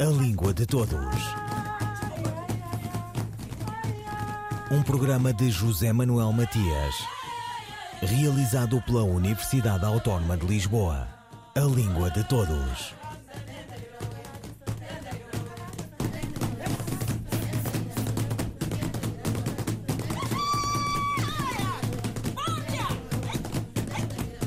A Língua de Todos. Um programa de José Manuel Matias, realizado pela Universidade Autónoma de Lisboa. A Língua de Todos.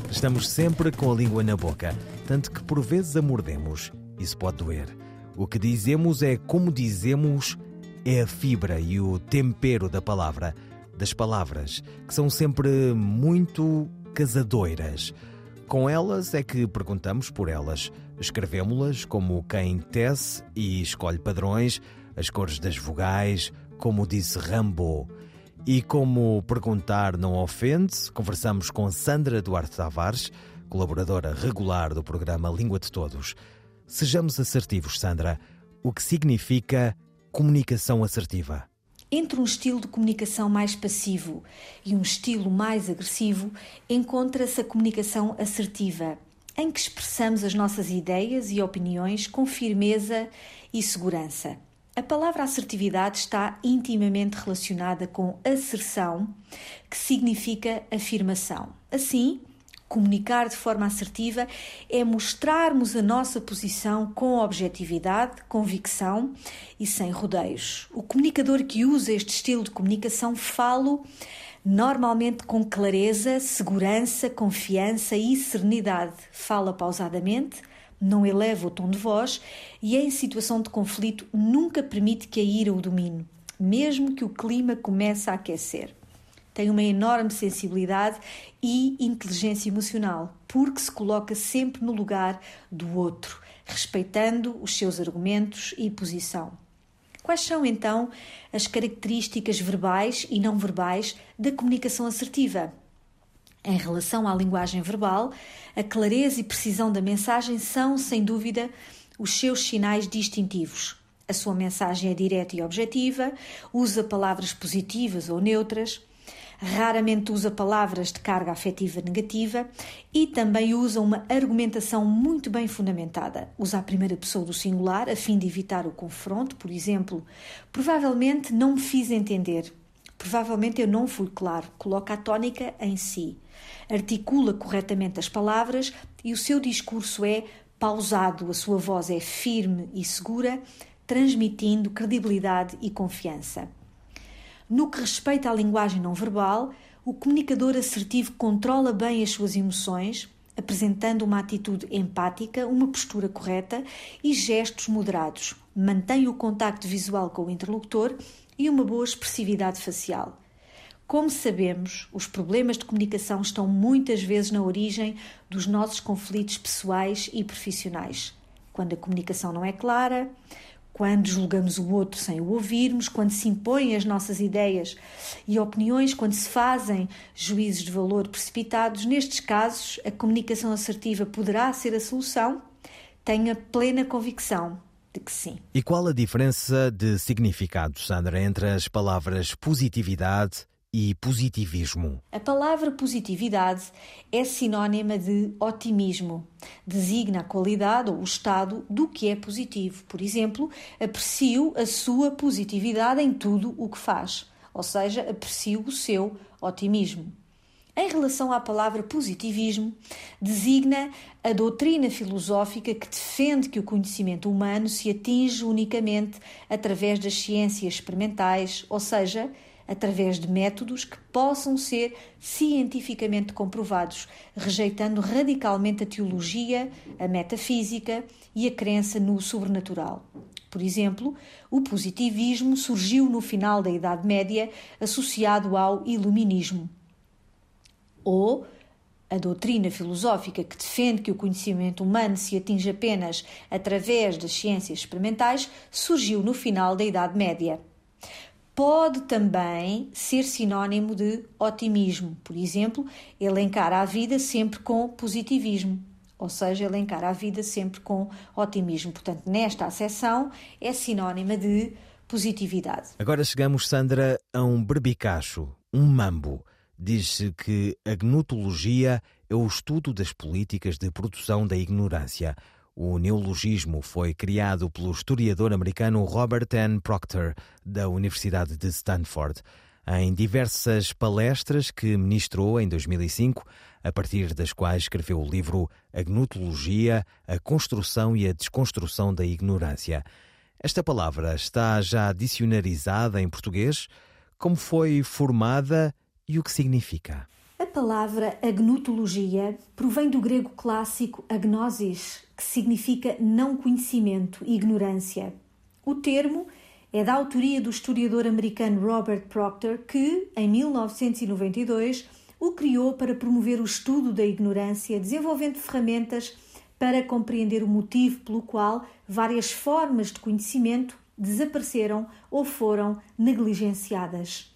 Estamos sempre com a língua na boca, tanto que por vezes a mordemos. Isso pode doer. O que dizemos é como dizemos, é a fibra e o tempero da palavra, das palavras, que são sempre muito casadoiras. Com elas é que perguntamos por elas. Escrevemos-las como quem tece e escolhe padrões, as cores das vogais, como disse Rambo. E como perguntar não ofende, conversamos com Sandra Duarte Tavares, colaboradora regular do programa Língua de Todos. Sejamos assertivos, Sandra. O que significa comunicação assertiva? Entre um estilo de comunicação mais passivo e um estilo mais agressivo, encontra-se a comunicação assertiva, em que expressamos as nossas ideias e opiniões com firmeza e segurança. A palavra assertividade está intimamente relacionada com asserção, que significa afirmação. Assim, comunicar de forma assertiva é mostrarmos a nossa posição com objetividade, convicção e sem rodeios. O comunicador que usa este estilo de comunicação fala normalmente com clareza, segurança, confiança e serenidade. Fala pausadamente, não eleva o tom de voz e, em situação de conflito, nunca permite que a ira o domine, mesmo que o clima comece a aquecer tem uma enorme sensibilidade e inteligência emocional, porque se coloca sempre no lugar do outro, respeitando os seus argumentos e posição. Quais são então as características verbais e não verbais da comunicação assertiva? Em relação à linguagem verbal, a clareza e precisão da mensagem são, sem dúvida, os seus sinais distintivos. A sua mensagem é direta e objetiva, usa palavras positivas ou neutras, raramente usa palavras de carga afetiva negativa e também usa uma argumentação muito bem fundamentada. Usa a primeira pessoa do singular a fim de evitar o confronto, por exemplo, provavelmente não me fiz entender. Provavelmente eu não fui claro. Coloca a tónica em si. Articula corretamente as palavras e o seu discurso é pausado, a sua voz é firme e segura, transmitindo credibilidade e confiança. No que respeita à linguagem não verbal, o comunicador assertivo controla bem as suas emoções, apresentando uma atitude empática, uma postura correta e gestos moderados. Mantém o contacto visual com o interlocutor e uma boa expressividade facial. Como sabemos, os problemas de comunicação estão muitas vezes na origem dos nossos conflitos pessoais e profissionais. Quando a comunicação não é clara, quando julgamos o outro sem o ouvirmos, quando se impõem as nossas ideias e opiniões, quando se fazem juízos de valor precipitados, nestes casos a comunicação assertiva poderá ser a solução. Tenha plena convicção de que sim. E qual a diferença de significado, Sandra, entre as palavras positividade e positivismo. A palavra positividade é sinónima de otimismo. Designa a qualidade ou o estado do que é positivo. Por exemplo, aprecio a sua positividade em tudo o que faz, ou seja, aprecio o seu otimismo. Em relação à palavra positivismo, designa a doutrina filosófica que defende que o conhecimento humano se atinge unicamente através das ciências experimentais, ou seja, através de métodos que possam ser cientificamente comprovados, rejeitando radicalmente a teologia, a metafísica e a crença no sobrenatural. Por exemplo, o positivismo surgiu no final da Idade Média associado ao iluminismo. Ou a doutrina filosófica que defende que o conhecimento humano se atinge apenas através das ciências experimentais surgiu no final da Idade Média pode também ser sinónimo de otimismo. Por exemplo, elencar a vida sempre com positivismo, ou seja, elencar a vida sempre com otimismo. Portanto, nesta acessão é sinónima de positividade. Agora chegamos, Sandra, a um berbicacho, um mambo. Diz-se que a gnotologia é o estudo das políticas de produção da ignorância. O neologismo foi criado pelo historiador americano Robert N. Proctor, da Universidade de Stanford. Em diversas palestras que ministrou em 2005, a partir das quais escreveu o livro A Gnotologia, a Construção e a Desconstrução da Ignorância. Esta palavra está já dicionarizada em português? Como foi formada e o que significa? A palavra agnotologia provém do grego clássico agnosis, que significa não conhecimento, ignorância. O termo é da autoria do historiador americano Robert Proctor, que, em 1992, o criou para promover o estudo da ignorância, desenvolvendo ferramentas para compreender o motivo pelo qual várias formas de conhecimento desapareceram ou foram negligenciadas.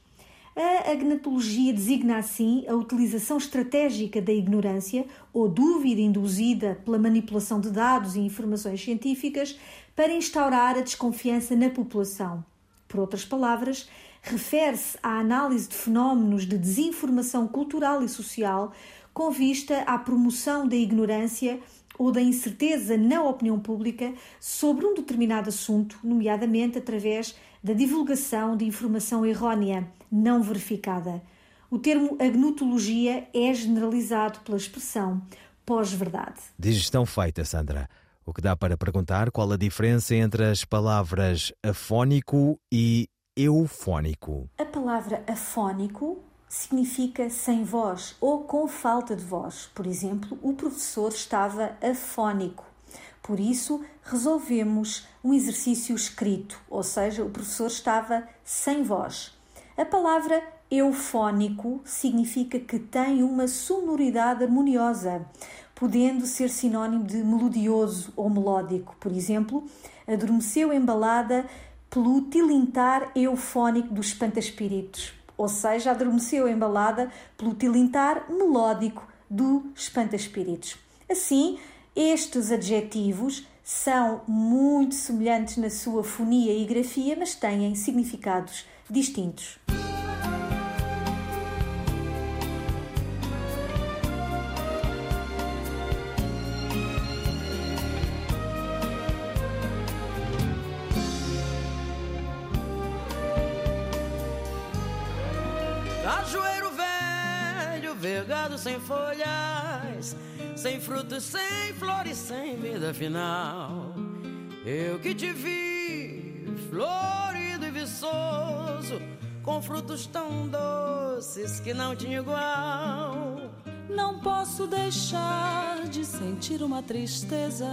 A agnatologia designa assim a utilização estratégica da ignorância ou dúvida induzida pela manipulação de dados e informações científicas para instaurar a desconfiança na população. Por outras palavras, refere-se à análise de fenómenos de desinformação cultural e social com vista à promoção da ignorância ou da incerteza na opinião pública sobre um determinado assunto, nomeadamente através da divulgação de informação errónea, não verificada. O termo agnotologia é generalizado pela expressão pós-verdade. Digestão feita, Sandra. O que dá para perguntar qual a diferença entre as palavras afónico e eufónico. A palavra afónico significa sem voz ou com falta de voz. Por exemplo, o professor estava afónico. Por isso, resolvemos um exercício escrito, ou seja, o professor estava sem voz. A palavra eufónico significa que tem uma sonoridade harmoniosa, podendo ser sinónimo de melodioso ou melódico. Por exemplo, adormeceu embalada pelo tilintar eufónico dos espanta-espíritos ou seja, adormeceu embalada pelo tilintar melódico do espanta-espíritos. Assim, estes adjetivos são muito semelhantes na sua fonia e grafia, mas têm significados distintos. Vergado sem folhas, sem frutos, sem flores, sem vida final. Eu que te vi, florido e viçoso, com frutos tão doces que não tinha igual. Não posso deixar de sentir uma tristeza,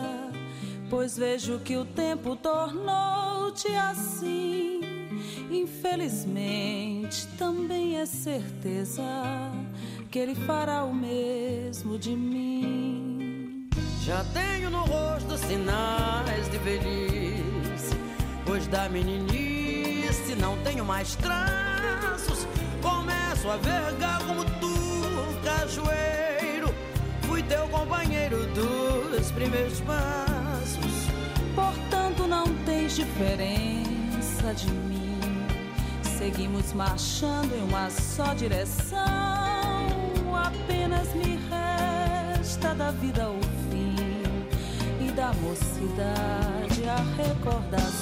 pois vejo que o tempo tornou-te assim. Infelizmente, também é certeza que ele fará o mesmo de mim. Já tenho no rosto sinais de velhice, pois da meninice não tenho mais traços. Começo a vergar como tu, cajueiro. Fui teu companheiro dos primeiros passos. Portanto, não tens diferença de mim. Seguimos marchando em uma só direção apenas me resta da vida o fim e da mocidade a recordação.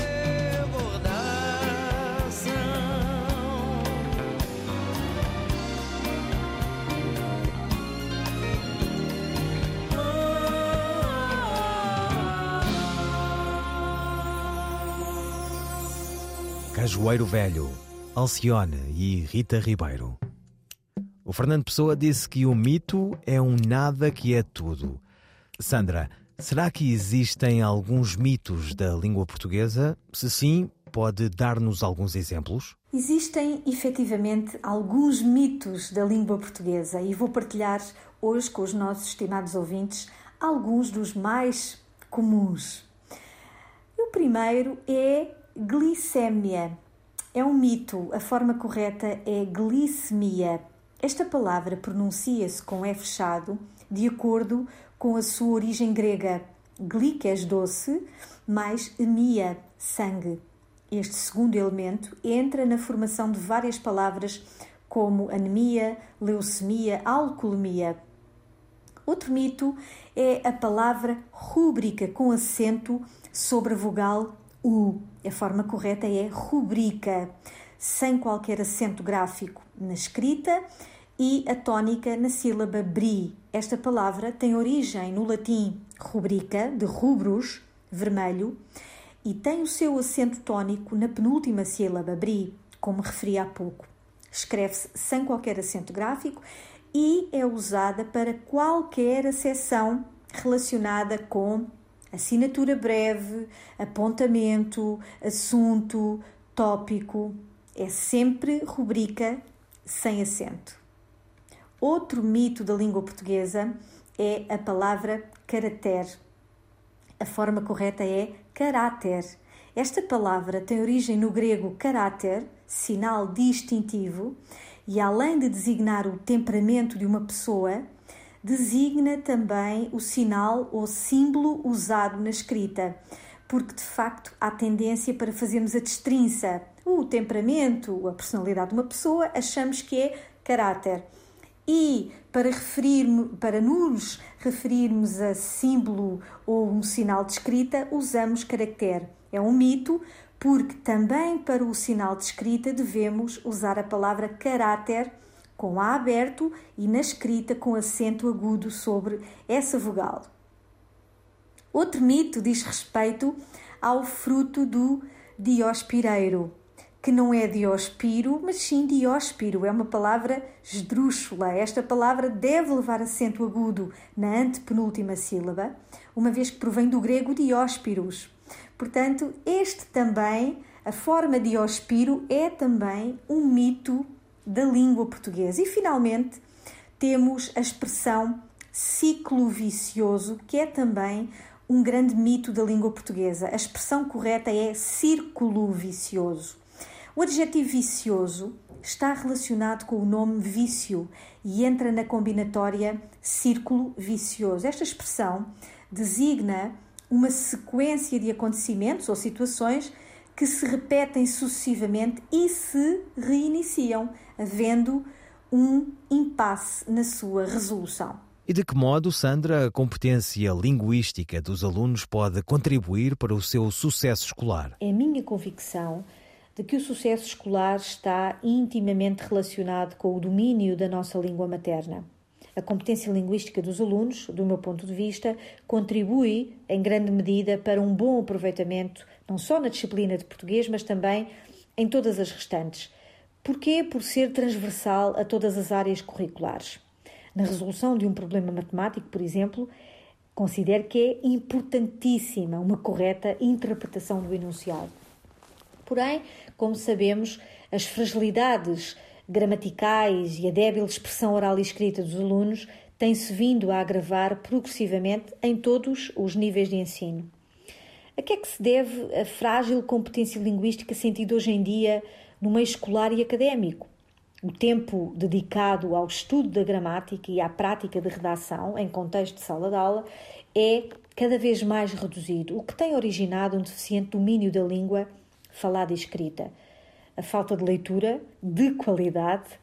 Cajueiro Velho, Alcione e Rita Ribeiro. O Fernando Pessoa disse que o mito é um nada que é tudo. Sandra, será que existem alguns mitos da língua portuguesa? Se sim, pode dar-nos alguns exemplos? Existem efetivamente alguns mitos da língua portuguesa e vou partilhar hoje com os nossos estimados ouvintes alguns dos mais comuns. O primeiro é glicémia. É um mito, a forma correta é glicemia. Esta palavra pronuncia-se com E fechado de acordo com a sua origem grega. Glikes, doce, mais emia, sangue. Este segundo elemento entra na formação de várias palavras como anemia, leucemia, alcoolemia. Outro mito é a palavra rúbrica com acento sobre a vogal U. A forma correta é rubrica, sem qualquer acento gráfico na escrita e a tónica na sílaba bri. Esta palavra tem origem no latim rubrica, de rubros, vermelho, e tem o seu acento tónico na penúltima sílaba, bri, como referi há pouco. Escreve-se sem qualquer acento gráfico e é usada para qualquer acessão relacionada com assinatura breve, apontamento, assunto, tópico. É sempre rubrica sem acento. Outro mito da língua portuguesa é a palavra caractere a forma correta é caráter. Esta palavra tem origem no grego caráter, sinal distintivo, e além de designar o temperamento de uma pessoa, designa também o sinal ou símbolo usado na escrita, porque de facto há tendência para fazermos a destrinça. O temperamento, a personalidade de uma pessoa, achamos que é caráter. E para, referir, para nos referirmos a símbolo ou um sinal de escrita, usamos caractere. É um mito, porque também para o sinal de escrita devemos usar a palavra caráter com A aberto e na escrita com acento agudo sobre essa vogal. Outro mito diz respeito ao fruto do diospireiro que não é diospiro, mas sim dióspiro. É uma palavra esdrúxula. Esta palavra deve levar acento agudo na antepenúltima sílaba, uma vez que provém do grego dióspiros. Portanto, este também, a forma diospiro, é também um mito da língua portuguesa. E, finalmente, temos a expressão ciclo vicioso, que é também um grande mito da língua portuguesa. A expressão correta é círculo vicioso. O adjetivo vicioso está relacionado com o nome vício e entra na combinatória círculo vicioso. Esta expressão designa uma sequência de acontecimentos ou situações que se repetem sucessivamente e se reiniciam, havendo um impasse na sua resolução. E de que modo, Sandra, a competência linguística dos alunos pode contribuir para o seu sucesso escolar? É minha convicção de que o sucesso escolar está intimamente relacionado com o domínio da nossa língua materna. A competência linguística dos alunos, do meu ponto de vista, contribui em grande medida para um bom aproveitamento, não só na disciplina de português, mas também em todas as restantes. Porquê? Por ser transversal a todas as áreas curriculares. Na resolução de um problema matemático, por exemplo, considero que é importantíssima uma correta interpretação do enunciado. Porém, como sabemos, as fragilidades gramaticais e a débil expressão oral e escrita dos alunos têm-se vindo a agravar progressivamente em todos os níveis de ensino. A que é que se deve a frágil competência linguística sentida hoje em dia no meio escolar e académico? O tempo dedicado ao estudo da gramática e à prática de redação em contexto de sala de aula é cada vez mais reduzido, o que tem originado um deficiente domínio da língua falada e escrita. A falta de leitura de qualidade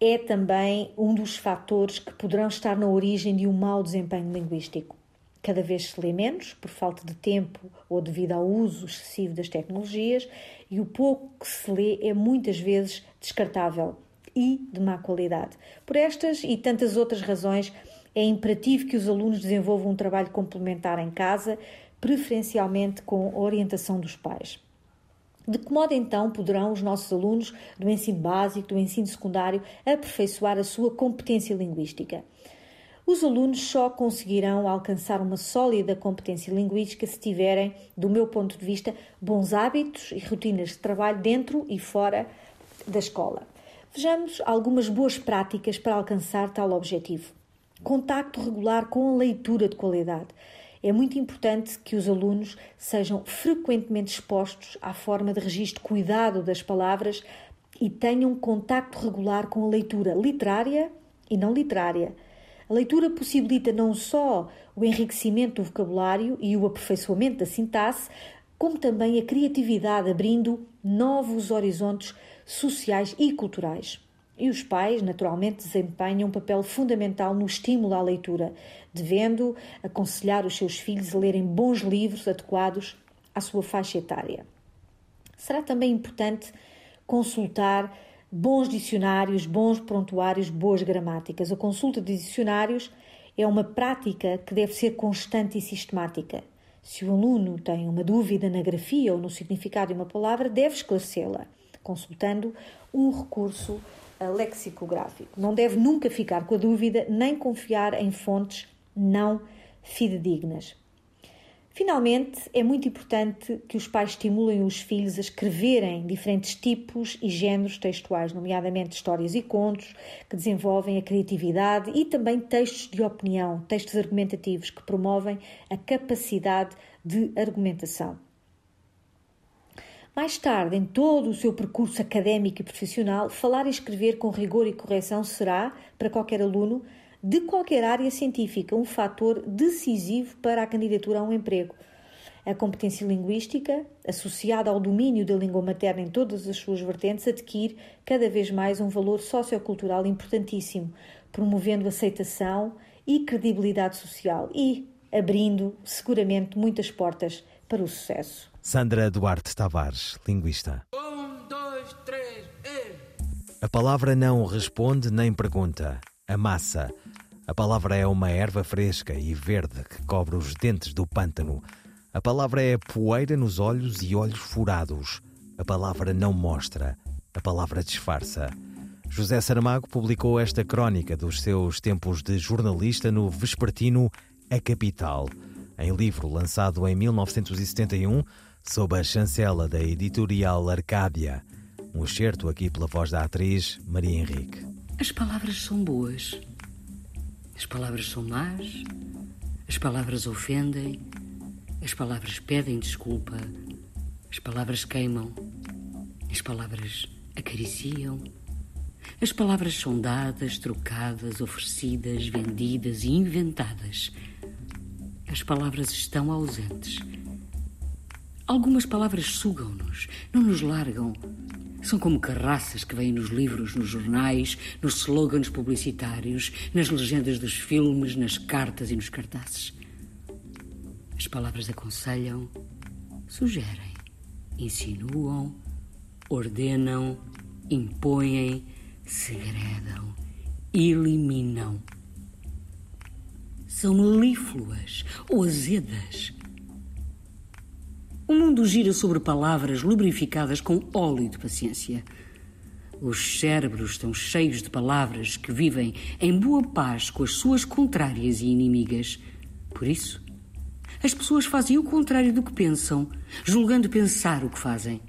é também um dos fatores que poderão estar na origem de um mau desempenho linguístico. Cada vez se lê menos, por falta de tempo ou devido ao uso excessivo das tecnologias, e o pouco que se lê é muitas vezes descartável e de má qualidade. Por estas e tantas outras razões, é imperativo que os alunos desenvolvam um trabalho complementar em casa, preferencialmente com a orientação dos pais. De que modo então poderão os nossos alunos do ensino básico, do ensino secundário, aperfeiçoar a sua competência linguística? Os alunos só conseguirão alcançar uma sólida competência linguística se tiverem, do meu ponto de vista, bons hábitos e rotinas de trabalho dentro e fora da escola. Vejamos algumas boas práticas para alcançar tal objetivo. Contacto regular com a leitura de qualidade. É muito importante que os alunos sejam frequentemente expostos à forma de registro cuidado das palavras e tenham contacto regular com a leitura literária e não literária a leitura possibilita não só o enriquecimento do vocabulário e o aperfeiçoamento da sintaxe, como também a criatividade, abrindo novos horizontes sociais e culturais. E os pais, naturalmente, desempenham um papel fundamental no estímulo à leitura, devendo aconselhar os seus filhos a lerem bons livros adequados à sua faixa etária. Será também importante consultar bons dicionários, bons prontuários, boas gramáticas. A consulta de dicionários é uma prática que deve ser constante e sistemática. Se o aluno tem uma dúvida na grafia ou no significado de uma palavra, deve esclarecê-la, consultando um recurso eh, lexicográfico. Não deve nunca ficar com a dúvida nem confiar em fontes não fidedignas. Finalmente, é muito importante que os pais estimulem os filhos a escreverem diferentes tipos e géneros textuais, nomeadamente histórias e contos, que desenvolvem a criatividade e também textos de opinião, textos argumentativos que promovem a capacidade de argumentação. Mais tarde, em todo o seu percurso académico e profissional, falar e escrever com rigor e correção será, para qualquer aluno, de qualquer área científica, um fator decisivo para a candidatura a um emprego. A competência linguística, associada ao domínio da língua materna em todas as suas vertentes, adquire cada vez mais um valor sociocultural importantíssimo, promovendo aceitação e credibilidade social e abrindo seguramente muitas portas para o sucesso. Sandra Duarte Tavares, linguista. Um, dois, três, e... A palavra não responde nem pergunta. A massa a palavra é uma erva fresca e verde que cobre os dentes do pântano. A palavra é poeira nos olhos e olhos furados. A palavra não mostra, a palavra disfarça. José Saramago publicou esta crónica dos seus tempos de jornalista no vespertino A Capital, em livro lançado em 1971 sob a chancela da editorial Arcádia. Um excerto aqui pela voz da atriz Maria Henrique. As palavras são boas as palavras são más, as palavras ofendem, as palavras pedem desculpa, as palavras queimam, as palavras acariciam. As palavras são dadas, trocadas, oferecidas, vendidas e inventadas. As palavras estão ausentes. Algumas palavras sugam-nos, não nos largam, são como carraças que vêm nos livros, nos jornais, nos slogans publicitários, nas legendas dos filmes, nas cartas e nos cartazes. As palavras aconselham, sugerem, insinuam, ordenam, impõem, segredam, eliminam. São melífluas ou azedas o mundo gira sobre palavras lubrificadas com óleo de paciência. Os cérebros estão cheios de palavras que vivem em boa paz com as suas contrárias e inimigas. Por isso, as pessoas fazem o contrário do que pensam, julgando pensar o que fazem.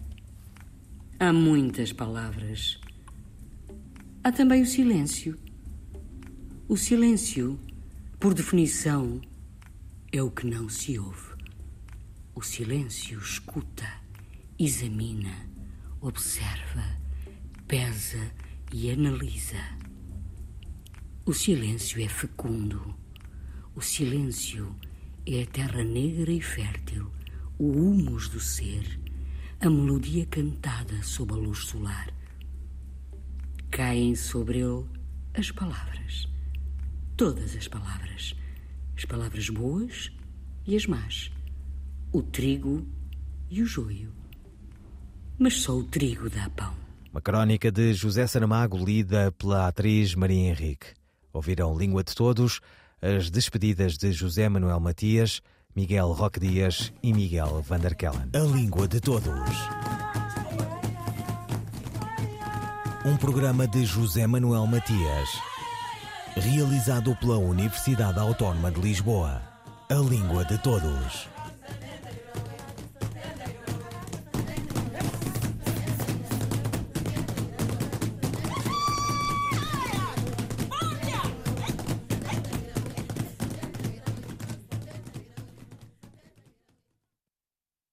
Há muitas palavras. Há também o silêncio. O silêncio, por definição, é o que não se ouve. O silêncio escuta, examina, observa, pesa e analisa. O silêncio é fecundo. O silêncio é a terra negra e fértil, o humus do ser, a melodia cantada sob a luz solar. Caem sobre ele as palavras, todas as palavras, as palavras boas e as más o trigo e o joio. Mas só o trigo dá pão. Uma crónica de José Saramago, lida pela atriz Maria Henrique. Ouviram Língua de Todos, as despedidas de José Manuel Matias, Miguel Roque Dias e Miguel Vanderkellen. A Língua de Todos. Um programa de José Manuel Matias, realizado pela Universidade Autónoma de Lisboa. A língua de todos.